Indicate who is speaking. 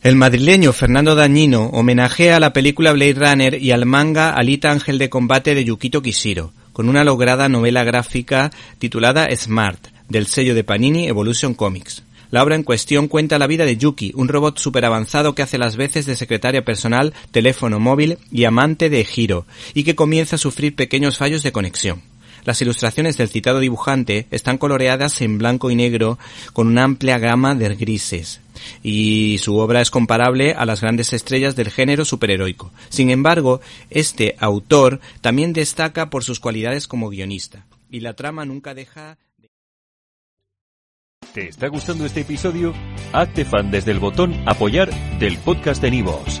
Speaker 1: El madrileño Fernando Dañino homenajea a la película Blade Runner y al manga Alita Ángel de Combate de Yukito Kishiro, con una lograda novela gráfica titulada Smart, del sello de Panini Evolution Comics. La obra en cuestión cuenta la vida de Yuki, un robot superavanzado que hace las veces de secretaria personal, teléfono móvil y amante de Hiro, y que comienza a sufrir pequeños fallos de conexión. Las ilustraciones del citado dibujante están coloreadas en blanco y negro con una amplia gama de grises, y su obra es comparable a las grandes estrellas del género superheroico. Sin embargo, este autor también destaca por sus cualidades como guionista, y la trama nunca deja
Speaker 2: ¿Te está gustando este episodio? Hazte fan desde el botón Apoyar del podcast de Nivos.